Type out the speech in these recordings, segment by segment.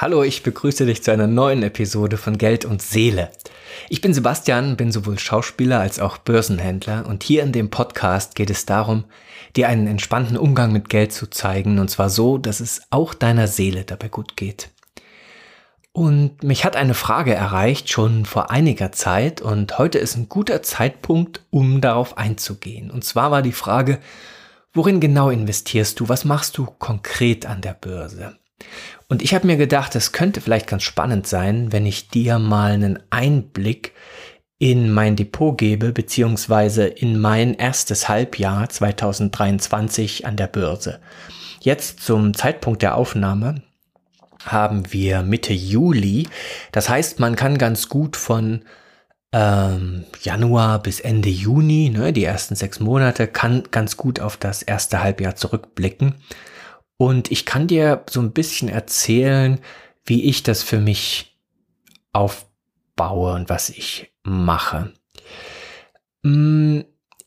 Hallo, ich begrüße dich zu einer neuen Episode von Geld und Seele. Ich bin Sebastian, bin sowohl Schauspieler als auch Börsenhändler und hier in dem Podcast geht es darum, dir einen entspannten Umgang mit Geld zu zeigen und zwar so, dass es auch deiner Seele dabei gut geht. Und mich hat eine Frage erreicht schon vor einiger Zeit und heute ist ein guter Zeitpunkt, um darauf einzugehen. Und zwar war die Frage, worin genau investierst du? Was machst du konkret an der Börse? Und ich habe mir gedacht, es könnte vielleicht ganz spannend sein, wenn ich dir mal einen Einblick in mein Depot gebe, beziehungsweise in mein erstes Halbjahr 2023 an der Börse. Jetzt zum Zeitpunkt der Aufnahme haben wir Mitte Juli. Das heißt, man kann ganz gut von ähm, Januar bis Ende Juni, ne, die ersten sechs Monate, kann ganz gut auf das erste Halbjahr zurückblicken. Und ich kann dir so ein bisschen erzählen, wie ich das für mich aufbaue und was ich mache. Mm,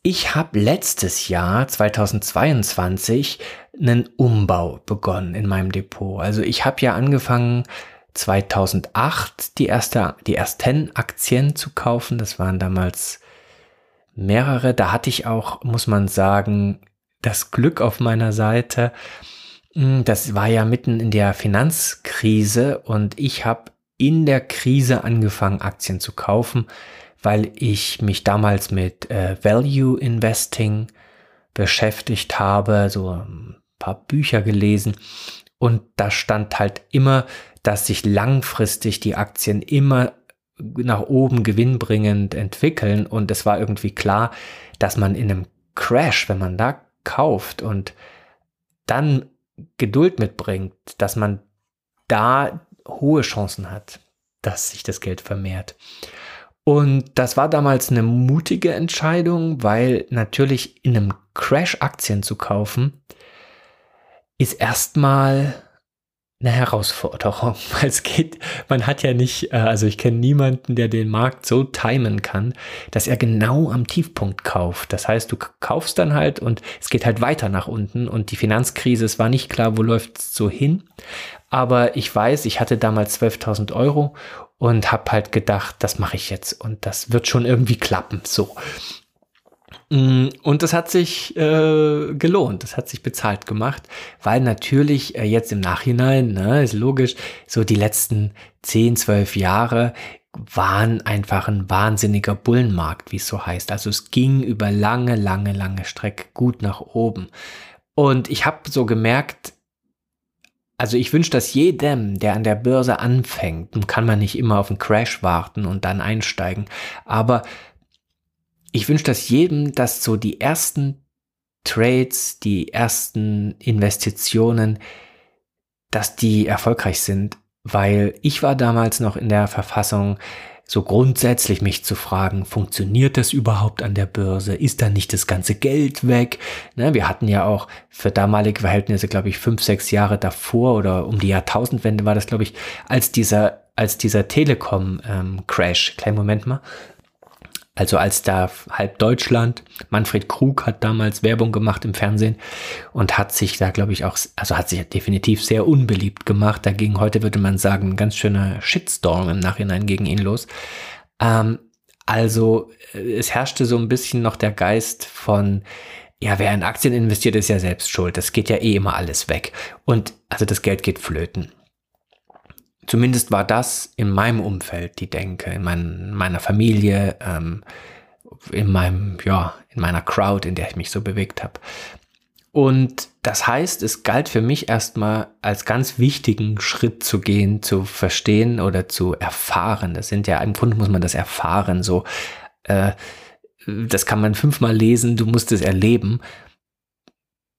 ich habe letztes Jahr, 2022, einen Umbau begonnen in meinem Depot. Also ich habe ja angefangen, 2008 die, erste, die ersten Aktien zu kaufen. Das waren damals mehrere. Da hatte ich auch, muss man sagen, das Glück auf meiner Seite, das war ja mitten in der Finanzkrise und ich habe in der Krise angefangen, Aktien zu kaufen, weil ich mich damals mit äh, Value Investing beschäftigt habe, so ein paar Bücher gelesen. Und da stand halt immer, dass sich langfristig die Aktien immer nach oben gewinnbringend entwickeln. Und es war irgendwie klar, dass man in einem Crash, wenn man da kauft. Und dann Geduld mitbringt, dass man da hohe Chancen hat, dass sich das Geld vermehrt. Und das war damals eine mutige Entscheidung, weil natürlich in einem Crash Aktien zu kaufen, ist erstmal eine Herausforderung, weil es geht, man hat ja nicht, äh, also ich kenne niemanden, der den Markt so timen kann, dass er genau am Tiefpunkt kauft. Das heißt, du kaufst dann halt und es geht halt weiter nach unten und die Finanzkrise, es war nicht klar, wo läuft es so hin. Aber ich weiß, ich hatte damals 12.000 Euro und habe halt gedacht, das mache ich jetzt und das wird schon irgendwie klappen. So. Mm, und das hat sich äh, gelohnt, das hat sich bezahlt gemacht, weil natürlich äh, jetzt im Nachhinein, ne, ist logisch, so die letzten 10, 12 Jahre waren einfach ein wahnsinniger Bullenmarkt, wie es so heißt. Also es ging über lange, lange, lange Strecke gut nach oben. Und ich habe so gemerkt, also ich wünsche das jedem, der an der Börse anfängt, kann man nicht immer auf einen Crash warten und dann einsteigen, aber ich wünsche das jedem, dass so die ersten Trades, die ersten Investitionen, dass die erfolgreich sind, weil ich war damals noch in der Verfassung, so grundsätzlich mich zu fragen, funktioniert das überhaupt an der Börse? Ist da nicht das ganze Geld weg? Ne, wir hatten ja auch für damalige Verhältnisse, glaube ich, fünf, sechs Jahre davor oder um die Jahrtausendwende war das, glaube ich, als dieser, als dieser Telekom-Crash, ähm, kleinen Moment mal, also als da halb Deutschland, Manfred Krug hat damals Werbung gemacht im Fernsehen und hat sich da, glaube ich, auch, also hat sich definitiv sehr unbeliebt gemacht. Dagegen heute würde man sagen, ein ganz schöner Shitstorm im Nachhinein gegen ihn los. Ähm, also äh, es herrschte so ein bisschen noch der Geist von, ja, wer in Aktien investiert, ist ja selbst schuld. Das geht ja eh immer alles weg. Und also das Geld geht flöten. Zumindest war das in meinem Umfeld die Denke, in mein, meiner Familie, ähm, in meinem, ja, in meiner Crowd, in der ich mich so bewegt habe. Und das heißt, es galt für mich erstmal als ganz wichtigen Schritt zu gehen, zu verstehen oder zu erfahren. Das sind ja, im Grunde muss man das erfahren, so, äh, das kann man fünfmal lesen, du musst es erleben,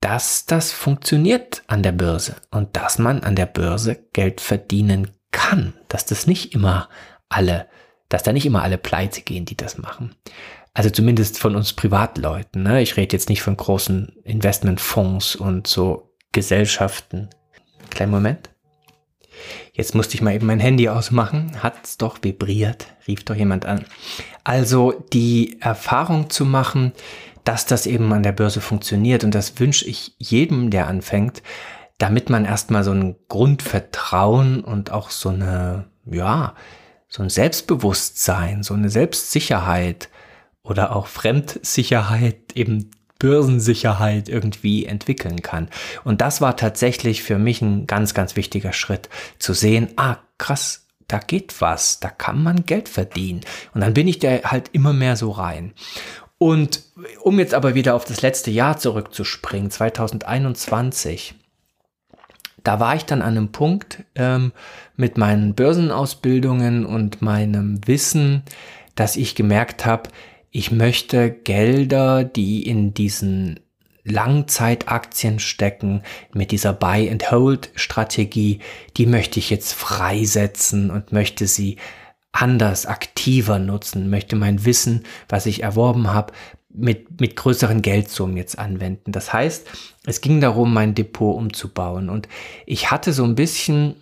dass das funktioniert an der Börse und dass man an der Börse Geld verdienen kann, dass das nicht immer alle, dass da nicht immer alle pleite gehen, die das machen. Also zumindest von uns Privatleuten. Ne? Ich rede jetzt nicht von großen Investmentfonds und so Gesellschaften. Kleinen Moment. Jetzt musste ich mal eben mein Handy ausmachen. Hat's doch vibriert. Rief doch jemand an. Also die Erfahrung zu machen, dass das eben an der Börse funktioniert und das wünsche ich jedem, der anfängt, damit man erstmal so ein Grundvertrauen und auch so eine, ja, so ein Selbstbewusstsein, so eine Selbstsicherheit oder auch Fremdsicherheit, eben Börsensicherheit irgendwie entwickeln kann. Und das war tatsächlich für mich ein ganz, ganz wichtiger Schritt, zu sehen, ah, krass, da geht was, da kann man Geld verdienen. Und dann bin ich da halt immer mehr so rein. Und um jetzt aber wieder auf das letzte Jahr zurückzuspringen, 2021, da war ich dann an einem Punkt ähm, mit meinen Börsenausbildungen und meinem Wissen, dass ich gemerkt habe, ich möchte Gelder, die in diesen Langzeitaktien stecken, mit dieser Buy-and-Hold-Strategie, die möchte ich jetzt freisetzen und möchte sie anders, aktiver nutzen, möchte mein Wissen, was ich erworben habe, mit, mit größeren Geldsummen jetzt anwenden. Das heißt, es ging darum, mein Depot umzubauen. Und ich hatte so ein bisschen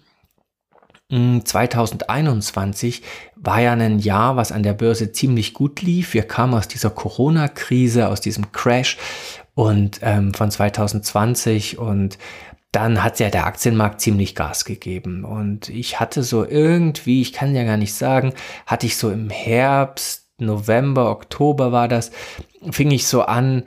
2021 hm, war ja ein Jahr, was an der Börse ziemlich gut lief. Wir kamen aus dieser Corona-Krise, aus diesem Crash und ähm, von 2020 und dann hat ja der Aktienmarkt ziemlich Gas gegeben. Und ich hatte so irgendwie, ich kann ja gar nicht sagen, hatte ich so im Herbst, November, Oktober war das, fing ich so an,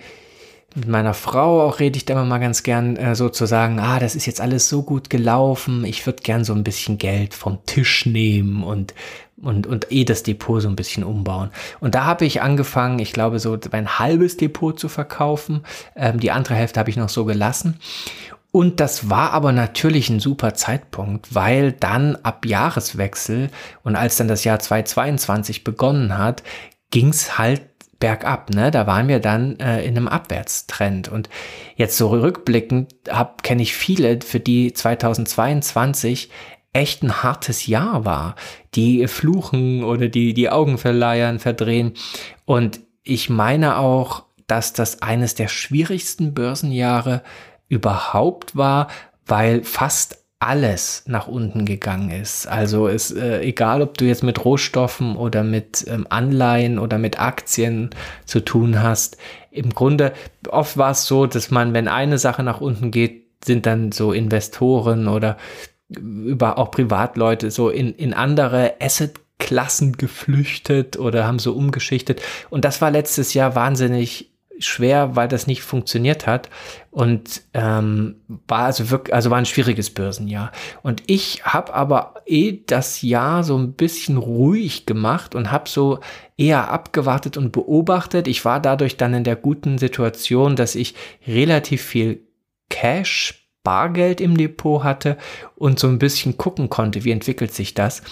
mit meiner Frau auch rede ich da immer mal ganz gern äh, so zu sagen, ah, das ist jetzt alles so gut gelaufen, ich würde gern so ein bisschen Geld vom Tisch nehmen und und, und eh das Depot so ein bisschen umbauen. Und da habe ich angefangen, ich glaube, so ein halbes Depot zu verkaufen. Ähm, die andere Hälfte habe ich noch so gelassen. Und das war aber natürlich ein super Zeitpunkt, weil dann ab Jahreswechsel und als dann das Jahr 2022 begonnen hat, ging es halt bergab, ne? Da waren wir dann äh, in einem Abwärtstrend. Und jetzt so rückblickend kenne ich viele, für die 2022 echt ein hartes Jahr war, die fluchen oder die die Augen verleiern, verdrehen. Und ich meine auch, dass das eines der schwierigsten Börsenjahre überhaupt war, weil fast alles nach unten gegangen ist. Also ist äh, egal, ob du jetzt mit Rohstoffen oder mit ähm, Anleihen oder mit Aktien zu tun hast. Im Grunde oft war es so, dass man, wenn eine Sache nach unten geht, sind dann so Investoren oder über auch Privatleute so in, in andere Assetklassen geflüchtet oder haben so umgeschichtet. Und das war letztes Jahr wahnsinnig schwer, weil das nicht funktioniert hat und ähm, war also wirklich, also war ein schwieriges Börsenjahr. Und ich habe aber eh das Jahr so ein bisschen ruhig gemacht und habe so eher abgewartet und beobachtet. Ich war dadurch dann in der guten Situation, dass ich relativ viel Cash Bargeld im Depot hatte und so ein bisschen gucken konnte, wie entwickelt sich das.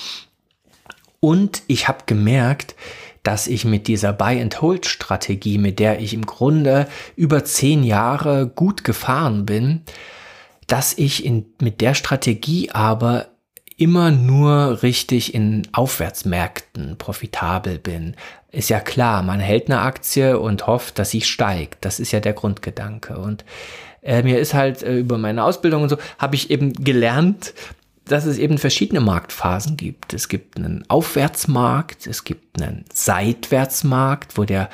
Und ich habe gemerkt, dass ich mit dieser Buy-and-Hold-Strategie, mit der ich im Grunde über zehn Jahre gut gefahren bin, dass ich in, mit der Strategie aber immer nur richtig in Aufwärtsmärkten profitabel bin. Ist ja klar, man hält eine Aktie und hofft, dass sie steigt. Das ist ja der Grundgedanke. Und äh, mir ist halt äh, über meine Ausbildung und so, habe ich eben gelernt, dass es eben verschiedene Marktphasen gibt. Es gibt einen Aufwärtsmarkt, es gibt einen Seitwärtsmarkt, wo der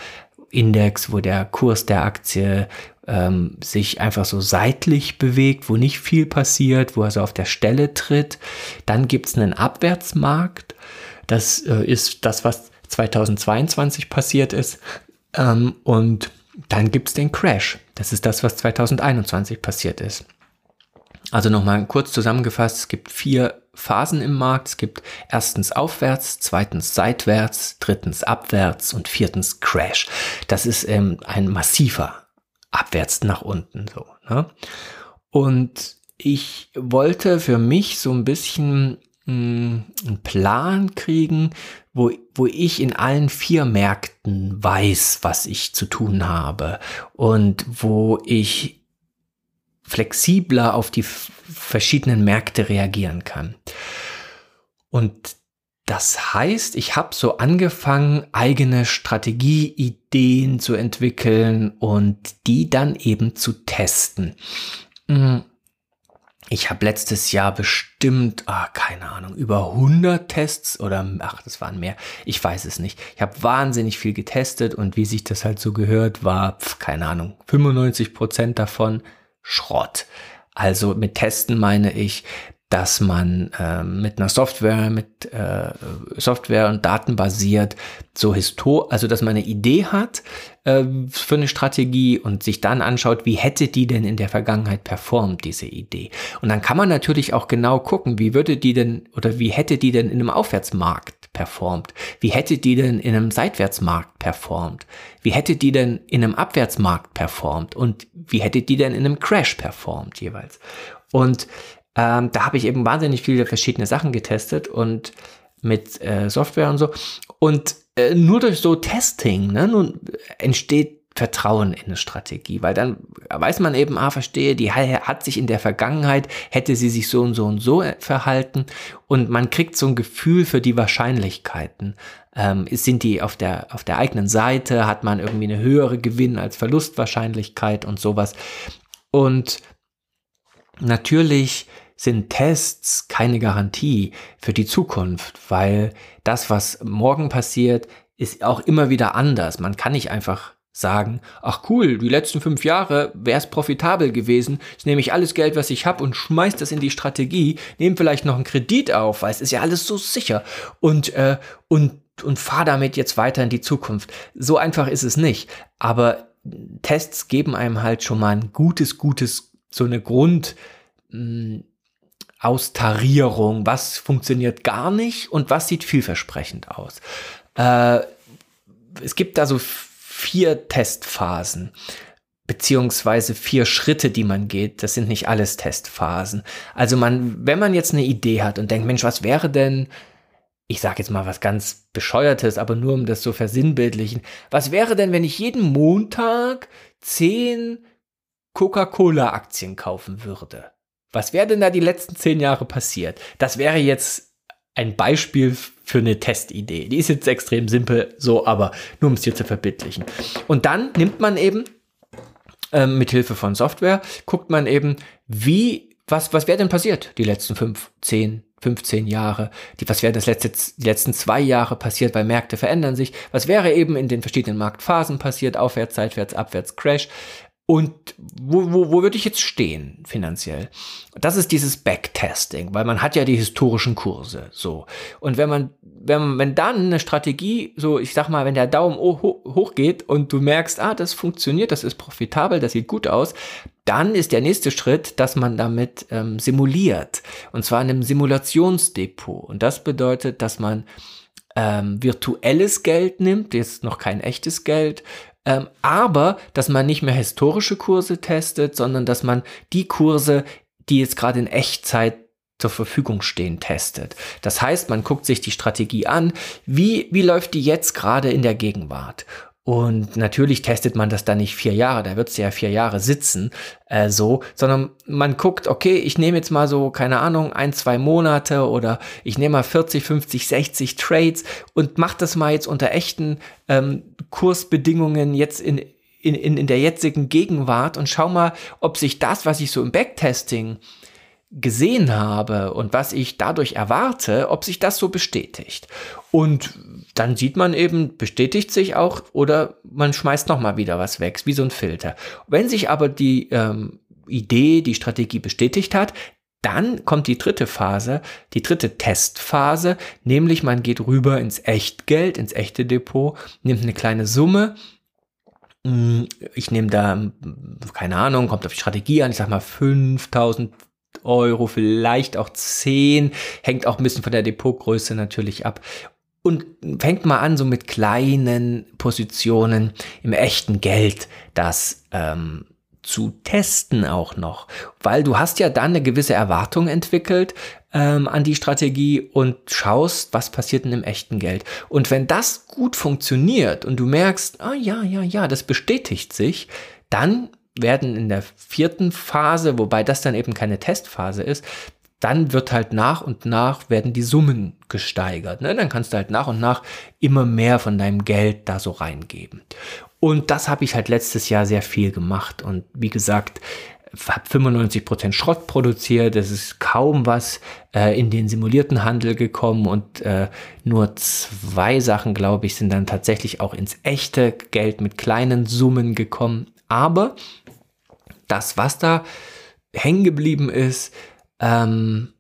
Index, wo der Kurs der Aktie ähm, sich einfach so seitlich bewegt, wo nicht viel passiert, wo er so auf der Stelle tritt. Dann gibt es einen Abwärtsmarkt. Das äh, ist das, was 2022 passiert ist. Ähm, und dann gibt es den Crash. Das ist das, was 2021 passiert ist. Also nochmal kurz zusammengefasst, es gibt vier Phasen im Markt. Es gibt erstens aufwärts, zweitens seitwärts, drittens abwärts und viertens Crash. Das ist ähm, ein massiver Abwärts nach unten so. Ne? Und ich wollte für mich so ein bisschen mh, hm, einen Plan kriegen, wo, wo ich in allen vier Märkten weiß, was ich zu tun habe und wo ich flexibler auf die verschiedenen Märkte reagieren kann. Und das heißt, ich habe so angefangen, eigene Strategieideen zu entwickeln und die dann eben zu testen. Hm. Ich habe letztes Jahr bestimmt, ah, keine Ahnung, über 100 Tests oder, ach, das waren mehr, ich weiß es nicht. Ich habe wahnsinnig viel getestet und wie sich das halt so gehört, war, pf, keine Ahnung, 95 Prozent davon Schrott. Also mit Testen meine ich, dass man äh, mit einer Software, mit äh, Software und Daten basiert, so histor, also dass man eine Idee hat äh, für eine Strategie und sich dann anschaut, wie hätte die denn in der Vergangenheit performt, diese Idee. Und dann kann man natürlich auch genau gucken, wie würde die denn oder wie hätte die denn in einem Aufwärtsmarkt performt? Wie hätte die denn in einem Seitwärtsmarkt performt? Wie hätte die denn in einem Abwärtsmarkt performt? Und wie hätte die denn in einem Crash performt jeweils? Und ähm, da habe ich eben wahnsinnig viele verschiedene Sachen getestet und mit äh, Software und so. Und äh, nur durch so Testing ne, nun entsteht Vertrauen in eine Strategie, weil dann weiß man eben, ah, verstehe, die hat sich in der Vergangenheit, hätte sie sich so und so und so äh, verhalten und man kriegt so ein Gefühl für die Wahrscheinlichkeiten. Ähm, sind die auf der, auf der eigenen Seite, hat man irgendwie eine höhere Gewinn- als Verlustwahrscheinlichkeit und sowas. Und natürlich sind Tests keine Garantie für die Zukunft, weil das, was morgen passiert, ist auch immer wieder anders. Man kann nicht einfach sagen, ach cool, die letzten fünf Jahre wäre es profitabel gewesen, jetzt nehme ich alles Geld, was ich habe und schmeiß das in die Strategie, nehme vielleicht noch einen Kredit auf, weil es ist ja alles so sicher und, äh, und, und fahr damit jetzt weiter in die Zukunft. So einfach ist es nicht. Aber Tests geben einem halt schon mal ein gutes, gutes, so eine Grund, mh, hm, Austarierung, was funktioniert gar nicht und was sieht vielversprechend aus. Äh, es gibt da so vier Testphasen beziehungsweise vier Schritte, die man geht. Das sind nicht alles Testphasen. Also man, wenn man jetzt eine Idee hat und denkt, Mensch, was wäre denn, ich sage jetzt mal was ganz bescheuertes, aber nur um das so versinnbildlichen, was wäre denn, wenn ich jeden Montag zehn Coca-Cola-Aktien kaufen würde? Was wäre denn da die letzten zehn Jahre passiert? Das wäre jetzt ein Beispiel für eine Testidee. Die ist jetzt extrem simpel, so, aber nur um es dir zu verbildlichen. Und dann nimmt man eben ähm, mit Hilfe von Software, guckt man eben, wie, was, was wäre denn passiert? Die letzten fünf, zehn, 15 Jahre, die, was wäre das letzte, die letzten zwei Jahre passiert, weil Märkte verändern sich, was wäre eben in den verschiedenen Marktphasen passiert, aufwärts, seitwärts, abwärts, Crash, und wo, wo, wo würde ich jetzt stehen finanziell? Das ist dieses Backtesting, weil man hat ja die historischen Kurse so. Und wenn man, wenn, wenn dann eine Strategie, so ich sag mal, wenn der Daumen hoch, geht und du merkst, ah, das funktioniert, das ist profitabel, das sieht gut aus, dann ist der nächste Schritt, dass man damit ähm, simuliert. Und zwar in einem Simulationsdepot. Und das bedeutet, dass man ähm, virtuelles Geld nimmt, jetzt noch kein echtes Geld, ähm, aber dass man nicht mehr historische Kurse testet, sondern dass man die Kurse, die jetzt gerade in Echtzeit zur Verfügung stehen, testet. Das heißt, man guckt sich die Strategie an, wie, wie läuft die jetzt gerade in der Gegenwart? Und natürlich testet man das dann nicht vier Jahre, da wird es ja vier Jahre sitzen, äh, so, sondern man guckt, okay, ich nehme jetzt mal so, keine Ahnung, ein, zwei Monate oder ich nehme mal 40, 50, 60 Trades und mach das mal jetzt unter echten ähm, Kursbedingungen jetzt in, in, in, in der jetzigen Gegenwart und schau mal, ob sich das, was ich so im Backtesting gesehen habe und was ich dadurch erwarte, ob sich das so bestätigt. Und dann sieht man eben, bestätigt sich auch oder man schmeißt nochmal wieder was weg, wie so ein Filter. Wenn sich aber die ähm, Idee, die Strategie bestätigt hat, dann kommt die dritte Phase, die dritte Testphase, nämlich man geht rüber ins Echtgeld, ins echte Depot, nimmt eine kleine Summe, hm, ich nehme da, keine Ahnung, kommt auf die Strategie an, ich sag mal 5000 Euro, vielleicht auch 10, hängt auch ein bisschen von der Depotgröße natürlich ab. Und fängt mal an, so mit kleinen Positionen im echten Geld das ähm, zu testen auch noch. Weil du hast ja dann eine gewisse Erwartung entwickelt ähm, an die Strategie und schaust, was passiert denn im echten Geld. Und wenn das gut funktioniert und du merkst, ah ja, ja, ja, das bestätigt sich, dann werden in der vierten Phase, wobei das dann eben keine Testphase ist, dann wird halt nach und nach werden die Summen gesteigert. Ne? Dann kannst du halt nach und nach immer mehr von deinem Geld da so reingeben. Und das habe ich halt letztes Jahr sehr viel gemacht. Und wie gesagt, habe 95% Schrott produziert. Es ist kaum was äh, in den simulierten Handel gekommen und äh, nur zwei Sachen, glaube ich, sind dann tatsächlich auch ins echte Geld mit kleinen Summen gekommen. Aber das, was da hängen geblieben ist, ähm,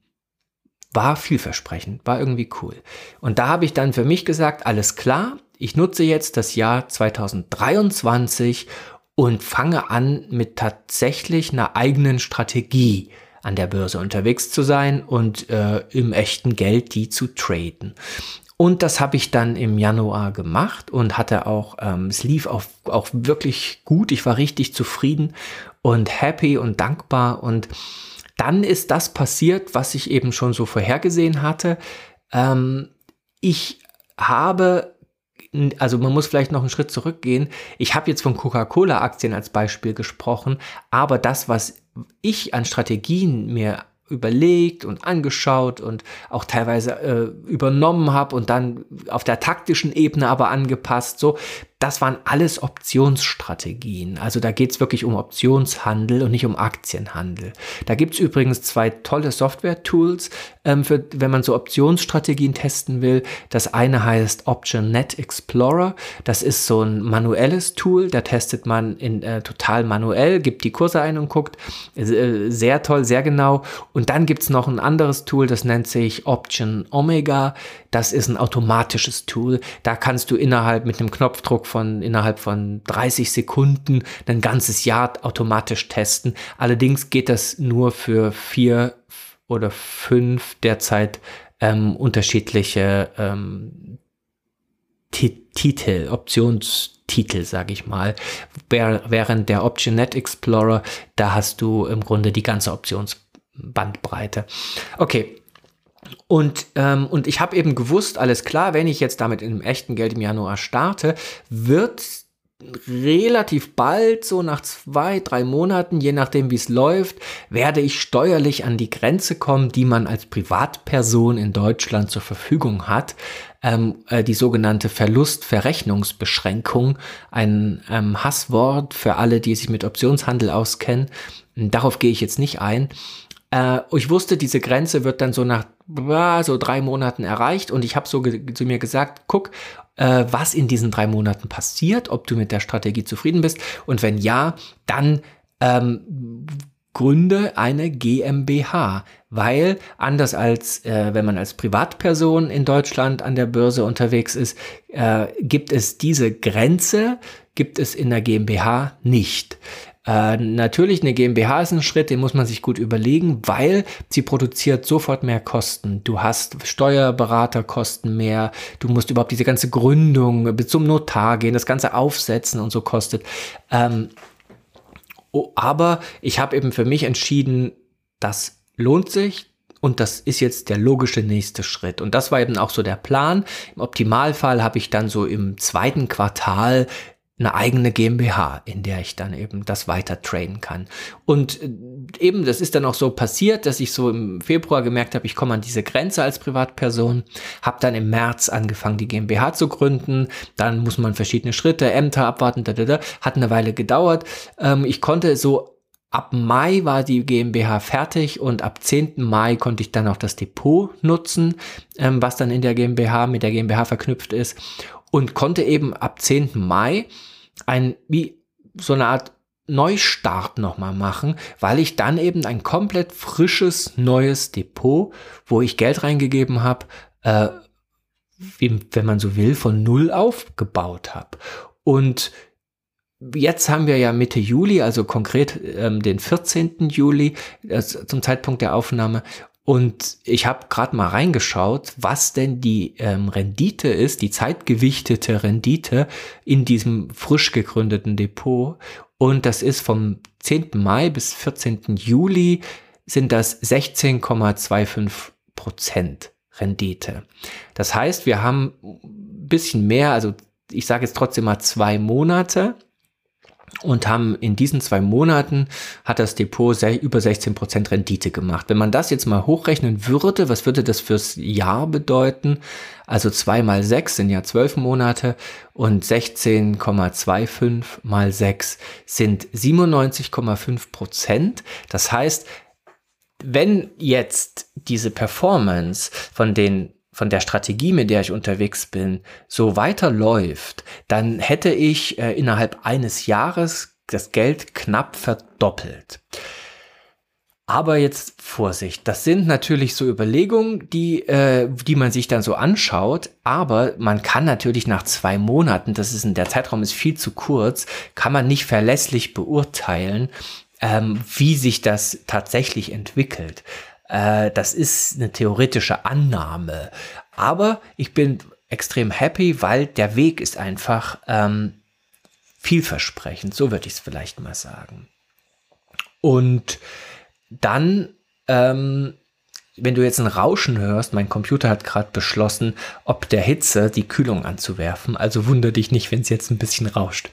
war vielversprechend, war irgendwie cool. Und da habe ich dann für mich gesagt, alles klar, ich nutze jetzt das Jahr 2023 und fange an mit tatsächlich einer eigenen Strategie an der Börse unterwegs zu sein und äh, im echten Geld die zu traden. Und das habe ich dann im Januar gemacht und hatte auch, ähm, es lief auch, auch wirklich gut. Ich war richtig zufrieden und happy und dankbar. Und dann ist das passiert, was ich eben schon so vorhergesehen hatte. Ähm, ich habe also man muss vielleicht noch einen Schritt zurückgehen. Ich habe jetzt von Coca-Cola-Aktien als Beispiel gesprochen, aber das, was ich an Strategien mir überlegt und angeschaut und auch teilweise äh, übernommen habe und dann auf der taktischen Ebene aber angepasst. So, das waren alles Optionsstrategien. Also da geht es wirklich um Optionshandel und nicht um Aktienhandel. Da gibt es übrigens zwei tolle Software-Tools, ähm, wenn man so Optionsstrategien testen will. Das eine heißt Option Net Explorer. Das ist so ein manuelles Tool. Da testet man in, äh, total manuell, gibt die Kurse ein und guckt. Äh, sehr toll, sehr genau. Und dann gibt es noch ein anderes Tool, das nennt sich Option Omega. Das ist ein automatisches Tool. Da kannst du innerhalb mit einem Knopfdruck von innerhalb von 30 Sekunden ein ganzes Jahr automatisch testen. Allerdings geht das nur für vier oder fünf derzeit ähm, unterschiedliche ähm, Titel, Optionstitel, sage ich mal. Während der OptionNet Explorer, da hast du im Grunde die ganze Optionsbandbreite. Okay, und, ähm, und ich habe eben gewusst, alles klar, wenn ich jetzt damit in echten Geld im Januar starte, wird relativ bald, so nach zwei, drei Monaten, je nachdem wie es läuft, werde ich steuerlich an die Grenze kommen, die man als Privatperson in Deutschland zur Verfügung hat. Ähm, äh, die sogenannte Verlustverrechnungsbeschränkung, ein ähm, Hasswort für alle, die sich mit Optionshandel auskennen. Darauf gehe ich jetzt nicht ein. Äh, ich wusste, diese Grenze wird dann so nach so drei Monaten erreicht und ich habe so zu mir gesagt, guck, äh, was in diesen drei Monaten passiert, ob du mit der Strategie zufrieden bist und wenn ja, dann ähm, gründe eine GmbH, weil anders als äh, wenn man als Privatperson in Deutschland an der Börse unterwegs ist, äh, gibt es diese Grenze, gibt es in der GmbH nicht. Äh, natürlich, eine GmbH ist ein Schritt, den muss man sich gut überlegen, weil sie produziert sofort mehr Kosten. Du hast Steuerberaterkosten mehr, du musst überhaupt diese ganze Gründung bis zum Notar gehen, das ganze Aufsetzen und so kostet. Ähm, oh, aber ich habe eben für mich entschieden, das lohnt sich, und das ist jetzt der logische nächste Schritt. Und das war eben auch so der Plan. Im Optimalfall habe ich dann so im zweiten Quartal eine eigene GmbH, in der ich dann eben das weiter traden kann. Und äh, eben, das ist dann auch so passiert, dass ich so im Februar gemerkt habe, ich komme an diese Grenze als Privatperson, habe dann im März angefangen, die GmbH zu gründen. Dann muss man verschiedene Schritte, Ämter abwarten, da, da, da. hat eine Weile gedauert. Ähm, ich konnte so Ab Mai war die GmbH fertig und ab 10. Mai konnte ich dann auch das Depot nutzen, ähm, was dann in der GmbH mit der GmbH verknüpft ist und konnte eben ab 10. Mai ein, wie so eine Art Neustart nochmal machen, weil ich dann eben ein komplett frisches neues Depot, wo ich Geld reingegeben habe, äh, wie, wenn man so will, von null aufgebaut habe. Und jetzt haben wir ja Mitte Juli, also konkret ähm, den 14. Juli äh, zum Zeitpunkt der Aufnahme. Und ich habe gerade mal reingeschaut, was denn die ähm, Rendite ist, die zeitgewichtete Rendite in diesem frisch gegründeten Depot. Und das ist vom 10. Mai bis 14. Juli sind das 16,25 Prozent Rendite. Das heißt, wir haben ein bisschen mehr, also ich sage jetzt trotzdem mal zwei Monate und haben in diesen zwei Monaten hat das Depot über 16% Rendite gemacht. Wenn man das jetzt mal hochrechnen würde, was würde das fürs Jahr bedeuten? Also zwei mal sechs sind ja zwölf Monate und 16,25 mal sechs sind 97,5% Das heißt, wenn jetzt diese Performance von den von der Strategie, mit der ich unterwegs bin, so weiterläuft, dann hätte ich äh, innerhalb eines Jahres das Geld knapp verdoppelt. Aber jetzt Vorsicht, das sind natürlich so Überlegungen, die, äh, die man sich dann so anschaut, aber man kann natürlich nach zwei Monaten, das ist in der Zeitraum ist viel zu kurz, kann man nicht verlässlich beurteilen, ähm, wie sich das tatsächlich entwickelt. Äh, das ist eine theoretische Annahme. Aber ich bin extrem happy, weil der Weg ist einfach ähm, vielversprechend, so würde ich es vielleicht mal sagen. Und dann, ähm, wenn du jetzt ein Rauschen hörst, mein Computer hat gerade beschlossen, ob der Hitze die Kühlung anzuwerfen. Also wundere dich nicht, wenn es jetzt ein bisschen rauscht.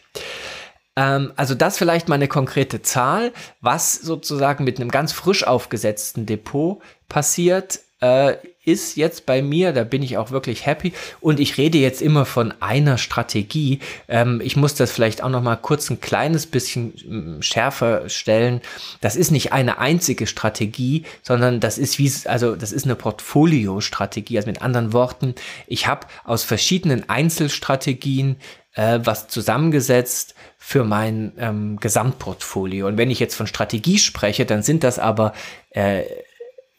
Ähm, also das vielleicht mal eine konkrete Zahl, was sozusagen mit einem ganz frisch aufgesetzten Depot passiert, äh, ist jetzt bei mir, da bin ich auch wirklich happy und ich rede jetzt immer von einer Strategie. Ähm, ich muss das vielleicht auch noch mal kurz ein kleines bisschen mm, schärfer stellen. Das ist nicht eine einzige Strategie, sondern das ist wie also das ist eine Portfolio-Strategie. Also mit anderen Worten, ich habe aus verschiedenen Einzelstrategien äh, was zusammengesetzt für mein ähm, Gesamtportfolio. Und wenn ich jetzt von Strategie spreche, dann sind das aber äh,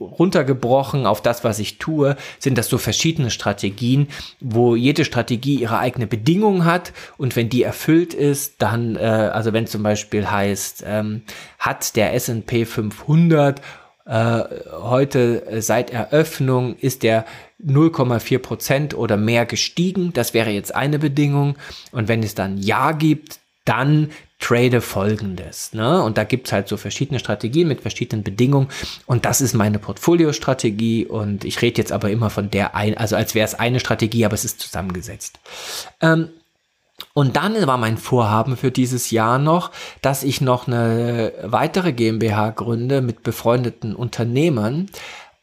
runtergebrochen auf das, was ich tue, sind das so verschiedene Strategien, wo jede Strategie ihre eigene Bedingung hat und wenn die erfüllt ist, dann, äh, also wenn zum Beispiel heißt, ähm, hat der S&P 500 äh, heute äh, seit Eröffnung ist der 0,4 Prozent oder mehr gestiegen, das wäre jetzt eine Bedingung und wenn es dann Ja gibt, dann trade folgendes. Ne? Und da gibt's halt so verschiedene Strategien mit verschiedenen Bedingungen. Und das ist meine Portfolio-Strategie. Und ich rede jetzt aber immer von der ein, also als wäre es eine Strategie, aber es ist zusammengesetzt. Ähm, und dann war mein Vorhaben für dieses Jahr noch, dass ich noch eine weitere GmbH gründe mit befreundeten Unternehmern,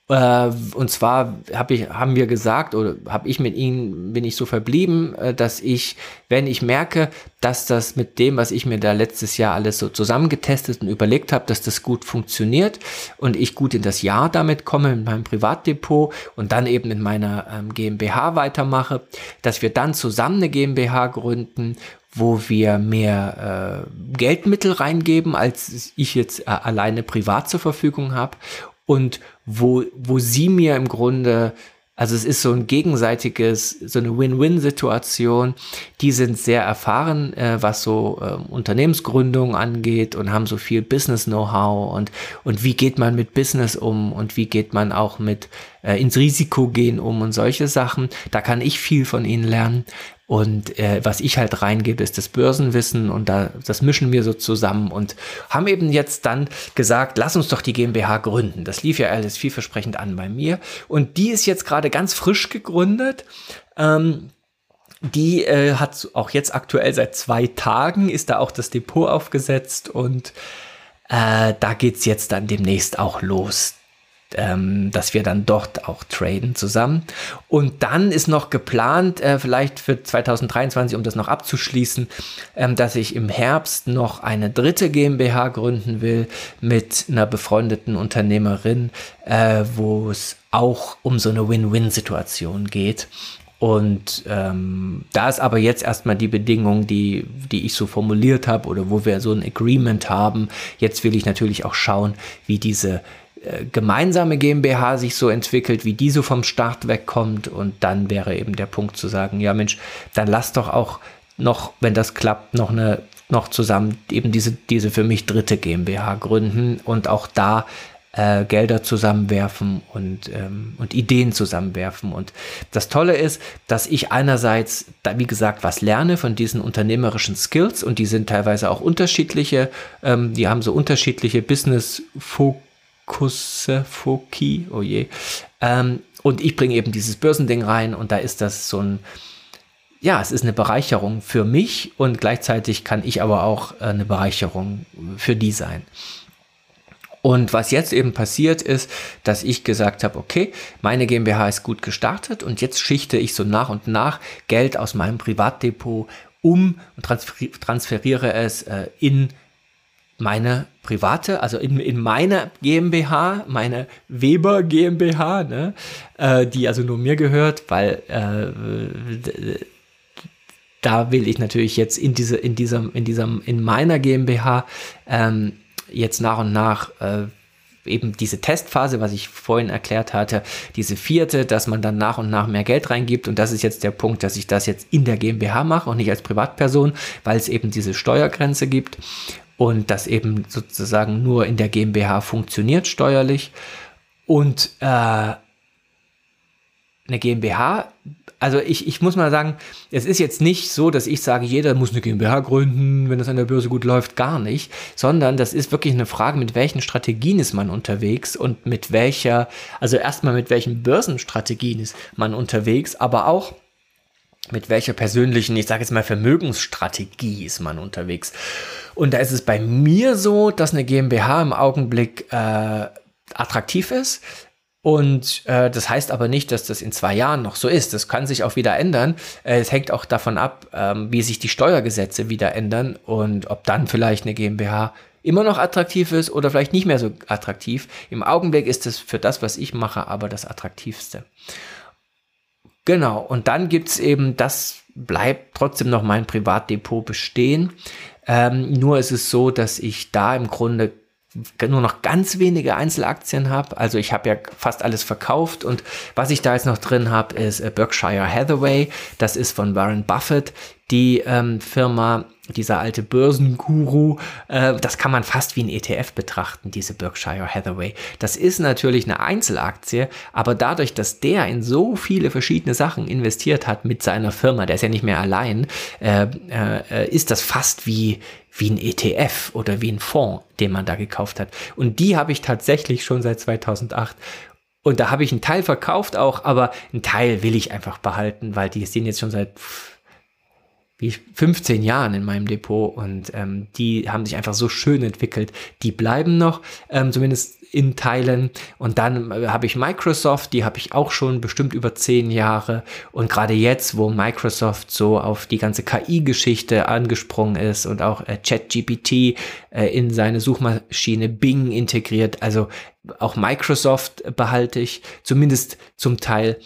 und zwar hab ich, haben wir gesagt, oder habe ich mit ihnen, bin ich so verblieben, äh, dass ich, wenn ich merke, dass das mit dem, was ich mir da letztes Jahr alles so zusammengetestet und überlegt habe, dass das gut funktioniert und ich gut in das Jahr damit komme, mit meinem Privatdepot und dann eben in meiner ähm, GmbH weitermache, dass wir dann zusammen eine GmbH gründen, wo wir mehr äh, Geldmittel reingeben, als ich jetzt äh, alleine privat zur Verfügung habe und wo, wo sie mir im Grunde, also es ist so ein gegenseitiges, so eine Win-Win-Situation. Die sind sehr erfahren, äh, was so äh, Unternehmensgründung angeht und haben so viel Business-Know-how und, und wie geht man mit Business um und wie geht man auch mit äh, ins Risiko gehen um und solche Sachen. Da kann ich viel von ihnen lernen. Und äh, was ich halt reingebe, ist das Börsenwissen und da, das mischen wir so zusammen und haben eben jetzt dann gesagt, lass uns doch die GmbH gründen. Das lief ja alles vielversprechend an bei mir. Und die ist jetzt gerade ganz frisch gegründet. Ähm, die äh, hat auch jetzt aktuell seit zwei Tagen, ist da auch das Depot aufgesetzt und äh, da geht's jetzt dann demnächst auch los ähm, dass wir dann dort auch traden zusammen. Und dann ist noch geplant, äh, vielleicht für 2023, um das noch abzuschließen, ähm, dass ich im Herbst noch eine dritte GmbH gründen will mit einer befreundeten Unternehmerin, äh, wo es auch um so eine Win-Win-Situation geht. Und ähm, da ist aber jetzt erstmal die Bedingung, die, die ich so formuliert habe oder wo wir so ein Agreement haben. Jetzt will ich natürlich auch schauen, wie diese gemeinsame GmbH sich so entwickelt, wie die so vom Start wegkommt. Und dann wäre eben der Punkt zu sagen, ja Mensch, dann lass doch auch noch, wenn das klappt, noch eine noch zusammen eben diese, diese für mich dritte GmbH gründen und auch da äh, Gelder zusammenwerfen und, ähm, und Ideen zusammenwerfen. Und das Tolle ist, dass ich einerseits, da, wie gesagt, was lerne von diesen unternehmerischen Skills und die sind teilweise auch unterschiedliche, ähm, die haben so unterschiedliche Business-Fokus Kusefoki, oh je. Ähm, und ich bringe eben dieses Börsending rein und da ist das so ein, ja, es ist eine Bereicherung für mich und gleichzeitig kann ich aber auch äh, eine Bereicherung für die sein. Und was jetzt eben passiert ist, dass ich gesagt habe, okay, meine GmbH ist gut gestartet und jetzt schichte ich so nach und nach Geld aus meinem Privatdepot um und transferiere es äh, in meine private, also in, in meiner GmbH, meine Weber GmbH, ne, äh, die also nur mir gehört, weil äh, da will ich natürlich jetzt in diese, in dieser, in dieser, in meiner GmbH ähm, jetzt nach und nach äh, eben diese Testphase, was ich vorhin erklärt hatte, diese vierte, dass man dann nach und nach mehr Geld reingibt. Und das ist jetzt der Punkt, dass ich das jetzt in der GmbH mache und nicht als Privatperson, weil es eben diese Steuergrenze gibt und das eben sozusagen nur in der GmbH funktioniert steuerlich. Und äh, eine GmbH also ich, ich muss mal sagen, es ist jetzt nicht so, dass ich sage, jeder muss eine GmbH gründen, wenn das an der Börse gut läuft, gar nicht, sondern das ist wirklich eine Frage, mit welchen Strategien ist man unterwegs und mit welcher, also erstmal mit welchen Börsenstrategien ist man unterwegs, aber auch mit welcher persönlichen, ich sage jetzt mal Vermögensstrategie ist man unterwegs. Und da ist es bei mir so, dass eine GmbH im Augenblick äh, attraktiv ist, und äh, das heißt aber nicht, dass das in zwei Jahren noch so ist. Das kann sich auch wieder ändern. Äh, es hängt auch davon ab, ähm, wie sich die Steuergesetze wieder ändern und ob dann vielleicht eine GmbH immer noch attraktiv ist oder vielleicht nicht mehr so attraktiv. Im Augenblick ist es für das, was ich mache, aber das attraktivste. Genau, und dann gibt es eben, das bleibt trotzdem noch mein Privatdepot bestehen. Ähm, nur ist es so, dass ich da im Grunde nur noch ganz wenige Einzelaktien habe. Also ich habe ja fast alles verkauft und was ich da jetzt noch drin habe, ist äh, Berkshire Hathaway. Das ist von Warren Buffett die ähm, Firma, dieser alte Börsenguru, äh, das kann man fast wie ein ETF betrachten, diese Berkshire Hathaway. Das ist natürlich eine Einzelaktie, aber dadurch, dass der in so viele verschiedene Sachen investiert hat mit seiner Firma, der ist ja nicht mehr allein, äh, äh, ist das fast wie, wie ein ETF oder wie ein Fonds, den man da gekauft hat. Und die habe ich tatsächlich schon seit 2008 und da habe ich einen Teil verkauft auch, aber einen Teil will ich einfach behalten, weil die sind jetzt schon seit wie 15 Jahren in meinem Depot und ähm, die haben sich einfach so schön entwickelt. Die bleiben noch, ähm, zumindest in Teilen. Und dann äh, habe ich Microsoft, die habe ich auch schon bestimmt über 10 Jahre. Und gerade jetzt, wo Microsoft so auf die ganze KI-Geschichte angesprungen ist und auch äh, ChatGPT äh, in seine Suchmaschine Bing integriert, also auch Microsoft behalte ich, zumindest zum Teil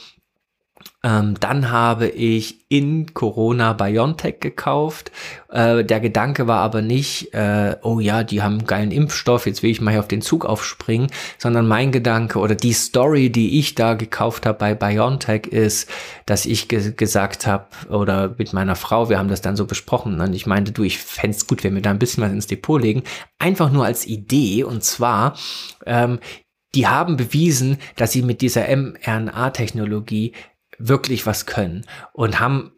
ähm, dann habe ich in Corona BioNTech gekauft. Äh, der Gedanke war aber nicht, äh, oh ja, die haben einen geilen Impfstoff, jetzt will ich mal hier auf den Zug aufspringen, sondern mein Gedanke oder die Story, die ich da gekauft habe bei BioNTech ist, dass ich ge gesagt habe, oder mit meiner Frau, wir haben das dann so besprochen, und ich meinte, du, ich fände es gut, wenn wir da ein bisschen was ins Depot legen, einfach nur als Idee, und zwar, ähm, die haben bewiesen, dass sie mit dieser mRNA-Technologie wirklich was können und haben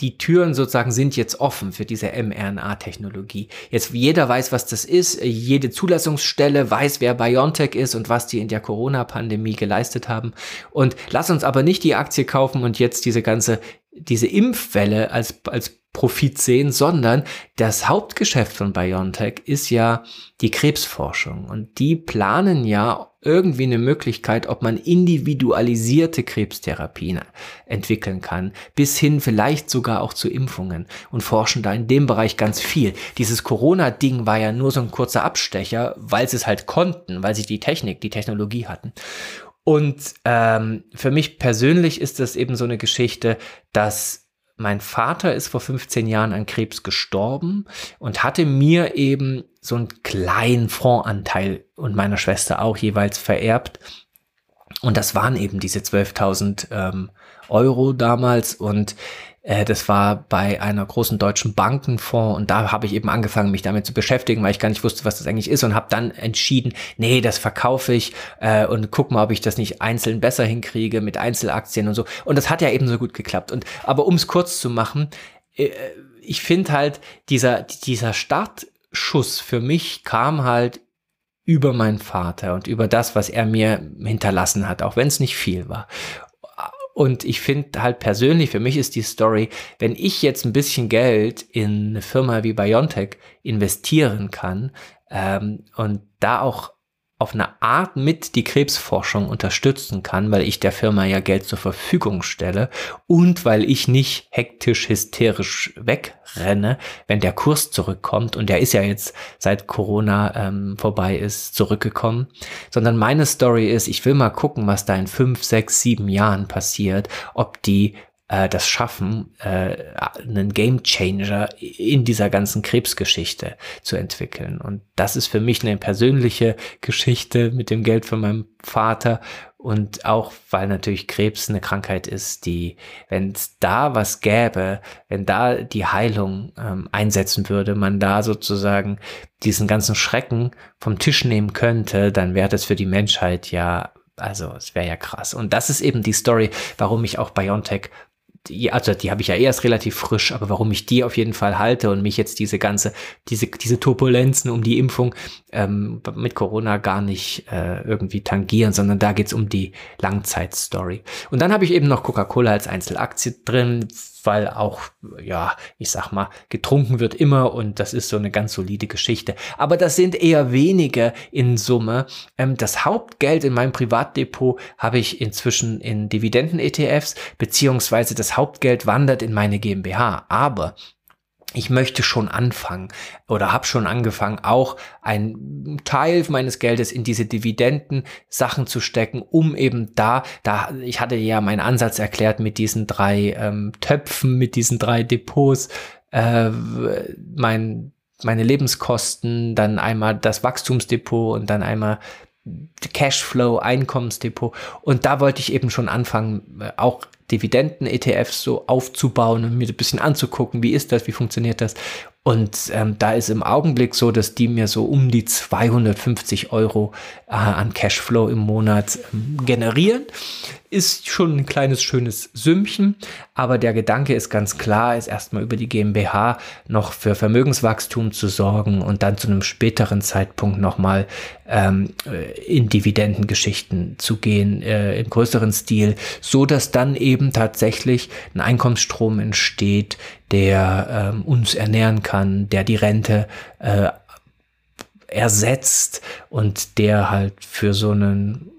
die Türen sozusagen sind jetzt offen für diese mRNA-Technologie. Jetzt jeder weiß, was das ist. Jede Zulassungsstelle weiß, wer BioNTech ist und was die in der Corona-Pandemie geleistet haben. Und lass uns aber nicht die Aktie kaufen und jetzt diese ganze, diese Impfwelle als, als Profit sehen, sondern das Hauptgeschäft von BioNTech ist ja die Krebsforschung. Und die planen ja irgendwie eine Möglichkeit, ob man individualisierte Krebstherapien entwickeln kann, bis hin vielleicht sogar auch zu Impfungen und forschen da in dem Bereich ganz viel. Dieses Corona-Ding war ja nur so ein kurzer Abstecher, weil sie es halt konnten, weil sie die Technik, die Technologie hatten. Und ähm, für mich persönlich ist das eben so eine Geschichte, dass mein Vater ist vor 15 Jahren an Krebs gestorben und hatte mir eben so einen kleinen Fondsanteil und meiner Schwester auch jeweils vererbt. Und das waren eben diese 12.000 ähm, Euro damals. Und äh, das war bei einer großen deutschen Bankenfonds und da habe ich eben angefangen, mich damit zu beschäftigen, weil ich gar nicht wusste, was das eigentlich ist und habe dann entschieden, nee, das verkaufe ich äh, und guck mal, ob ich das nicht einzeln besser hinkriege mit Einzelaktien und so. Und das hat ja eben so gut geklappt. Und aber um es kurz zu machen, äh, ich finde halt dieser dieser Startschuss für mich kam halt über meinen Vater und über das, was er mir hinterlassen hat, auch wenn es nicht viel war. Und ich finde halt persönlich, für mich ist die Story, wenn ich jetzt ein bisschen Geld in eine Firma wie BioNTech investieren kann ähm, und da auch auf eine Art mit die Krebsforschung unterstützen kann, weil ich der Firma ja Geld zur Verfügung stelle und weil ich nicht hektisch hysterisch wegrenne, wenn der Kurs zurückkommt. Und der ist ja jetzt seit Corona ähm, vorbei ist zurückgekommen, sondern meine Story ist, ich will mal gucken, was da in fünf, sechs, sieben Jahren passiert, ob die äh, das schaffen, äh, einen Game Changer in dieser ganzen Krebsgeschichte zu entwickeln. Und das ist für mich eine persönliche Geschichte mit dem Geld von meinem Vater und auch weil natürlich Krebs eine Krankheit ist, die, wenn es da was gäbe, wenn da die Heilung ähm, einsetzen würde, man da sozusagen diesen ganzen Schrecken vom Tisch nehmen könnte, dann wäre das für die Menschheit ja also es wäre ja krass. Und das ist eben die Story, warum ich auch BioNTech die, also die habe ich ja erst relativ frisch, aber warum ich die auf jeden Fall halte und mich jetzt diese ganze, diese, diese Turbulenzen um die Impfung ähm, mit Corona gar nicht äh, irgendwie tangieren, sondern da geht's um die Langzeitstory. Und dann habe ich eben noch Coca-Cola als Einzelaktie drin, weil auch, ja, ich sag mal, getrunken wird immer und das ist so eine ganz solide Geschichte. Aber das sind eher wenige in Summe. Ähm, das Hauptgeld in meinem Privatdepot habe ich inzwischen in Dividenden-ETFs, beziehungsweise das Hauptgeld wandert in meine GmbH. Aber ich möchte schon anfangen oder habe schon angefangen, auch einen Teil meines Geldes in diese Dividenden Sachen zu stecken, um eben da, da, ich hatte ja meinen Ansatz erklärt mit diesen drei ähm, Töpfen, mit diesen drei Depots, äh, mein, meine Lebenskosten, dann einmal das Wachstumsdepot und dann einmal Cashflow, Einkommensdepot. Und da wollte ich eben schon anfangen, äh, auch Dividenden-ETFs so aufzubauen und mir ein bisschen anzugucken, wie ist das, wie funktioniert das. Und ähm, da ist im Augenblick so, dass die mir so um die 250 Euro äh, an Cashflow im Monat ähm, generieren. Ist schon ein kleines, schönes Sümmchen, aber der Gedanke ist ganz klar, ist erstmal über die GmbH noch für Vermögenswachstum zu sorgen und dann zu einem späteren Zeitpunkt nochmal ähm, äh, in Dividendengeschichten zu gehen, äh, im größeren Stil, so dass dann eben tatsächlich ein Einkommensstrom entsteht, der ähm, uns ernähren kann, der die Rente äh, ersetzt und der halt für so einen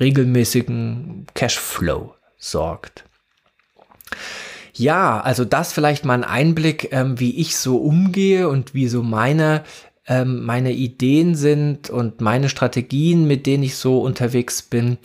regelmäßigen Cashflow sorgt. Ja, also das vielleicht mal ein Einblick, ähm, wie ich so umgehe und wie so meine ähm, meine Ideen sind und meine Strategien, mit denen ich so unterwegs bin.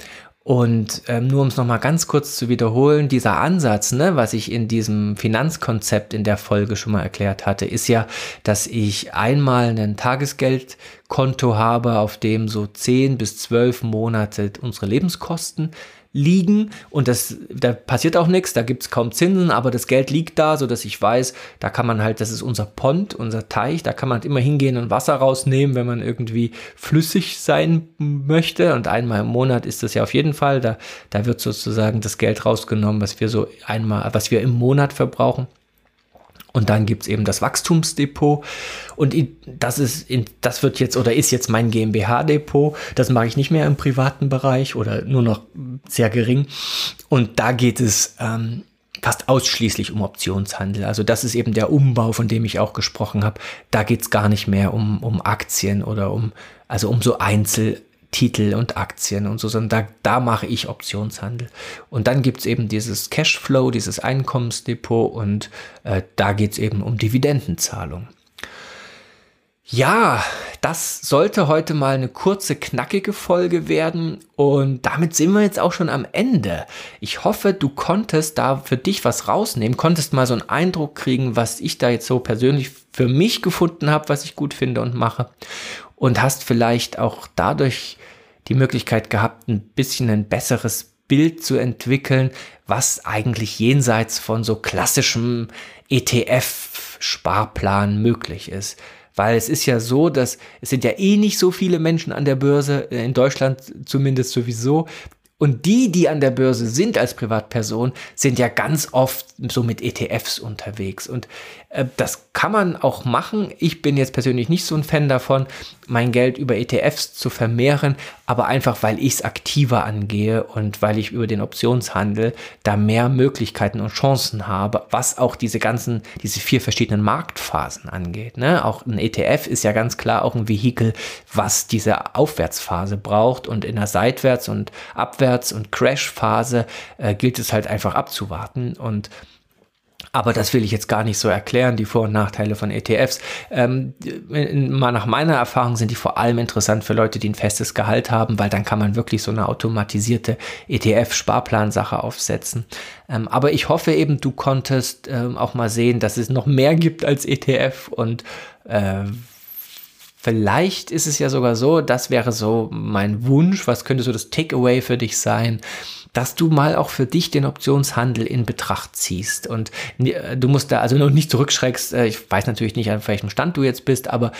Und ähm, nur um es nochmal ganz kurz zu wiederholen, dieser Ansatz, ne, was ich in diesem Finanzkonzept in der Folge schon mal erklärt hatte, ist ja, dass ich einmal ein Tagesgeldkonto habe, auf dem so 10 bis 12 Monate unsere Lebenskosten liegen und das, da passiert auch nichts, da gibt es kaum Zinsen, aber das Geld liegt da, sodass ich weiß, da kann man halt, das ist unser Pond, unser Teich, da kann man halt immer hingehen und Wasser rausnehmen, wenn man irgendwie flüssig sein möchte und einmal im Monat ist das ja auf jeden Fall, da, da wird sozusagen das Geld rausgenommen, was wir so einmal, was wir im Monat verbrauchen. Und dann gibt's eben das Wachstumsdepot. Und das ist, das wird jetzt oder ist jetzt mein GmbH-Depot. Das mache ich nicht mehr im privaten Bereich oder nur noch sehr gering. Und da geht es ähm, fast ausschließlich um Optionshandel. Also das ist eben der Umbau, von dem ich auch gesprochen habe. Da geht's gar nicht mehr um, um Aktien oder um, also um so Einzel, Titel und Aktien und so, sondern da, da mache ich Optionshandel. Und dann gibt's eben dieses Cashflow, dieses Einkommensdepot und äh, da geht's eben um Dividendenzahlung. Ja, das sollte heute mal eine kurze, knackige Folge werden und damit sind wir jetzt auch schon am Ende. Ich hoffe, du konntest da für dich was rausnehmen, konntest mal so einen Eindruck kriegen, was ich da jetzt so persönlich für mich gefunden habe, was ich gut finde und mache und hast vielleicht auch dadurch die Möglichkeit gehabt, ein bisschen ein besseres Bild zu entwickeln, was eigentlich jenseits von so klassischem ETF-Sparplan möglich ist. Weil es ist ja so, dass es sind ja eh nicht so viele Menschen an der Börse, äh, in Deutschland zumindest sowieso, und die, die an der Börse sind als Privatperson, sind ja ganz oft so mit ETFs unterwegs. Und äh, das kann man auch machen. Ich bin jetzt persönlich nicht so ein Fan davon, mein Geld über ETFs zu vermehren, aber einfach, weil ich es aktiver angehe und weil ich über den Optionshandel da mehr Möglichkeiten und Chancen habe, was auch diese ganzen, diese vier verschiedenen Marktphasen angeht. Ne? Auch ein ETF ist ja ganz klar auch ein Vehikel, was diese Aufwärtsphase braucht und in der Seitwärts- und Abwärts- und Crashphase äh, gilt es halt einfach abzuwarten und Aber das will ich jetzt gar nicht so erklären, die Vor- und Nachteile von ETFs. Ähm, mal nach meiner Erfahrung sind die vor allem interessant für Leute, die ein festes Gehalt haben, weil dann kann man wirklich so eine automatisierte ETF-Sparplansache aufsetzen. Ähm, aber ich hoffe eben, du konntest ähm, auch mal sehen, dass es noch mehr gibt als ETF und äh, Vielleicht ist es ja sogar so, das wäre so mein Wunsch, was könnte so das Takeaway für dich sein, dass du mal auch für dich den Optionshandel in Betracht ziehst. Und äh, du musst da also noch nicht zurückschreckst, äh, ich weiß natürlich nicht, an welchem Stand du jetzt bist, aber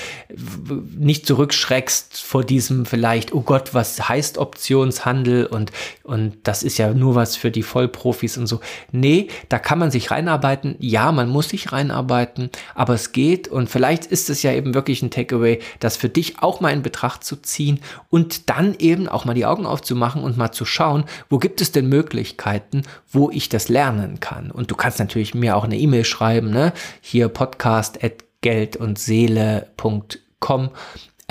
nicht zurückschreckst vor diesem vielleicht, oh Gott, was heißt Optionshandel und, und das ist ja nur was für die Vollprofis und so. Nee, da kann man sich reinarbeiten. Ja, man muss sich reinarbeiten, aber es geht und vielleicht ist es ja eben wirklich ein Takeaway, das für dich auch mal in Betracht zu ziehen und dann eben auch mal die Augen aufzumachen und mal zu schauen, wo gibt gibt es denn Möglichkeiten, wo ich das lernen kann? Und du kannst natürlich mir auch eine E-Mail schreiben, ne? Hier podcast at geldundseele.com.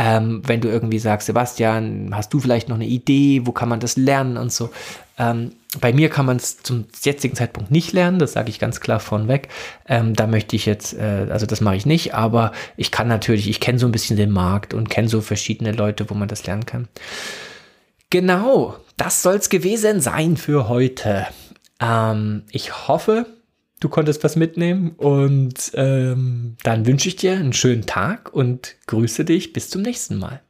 Ähm, wenn du irgendwie sagst, Sebastian, hast du vielleicht noch eine Idee, wo kann man das lernen und so. Ähm, bei mir kann man es zum jetzigen Zeitpunkt nicht lernen, das sage ich ganz klar vornweg. Ähm, da möchte ich jetzt, äh, also das mache ich nicht, aber ich kann natürlich, ich kenne so ein bisschen den Markt und kenne so verschiedene Leute, wo man das lernen kann. Genau, das soll's gewesen sein für heute. Ähm, ich hoffe, du konntest was mitnehmen und ähm, dann wünsche ich dir einen schönen Tag und grüße dich bis zum nächsten Mal.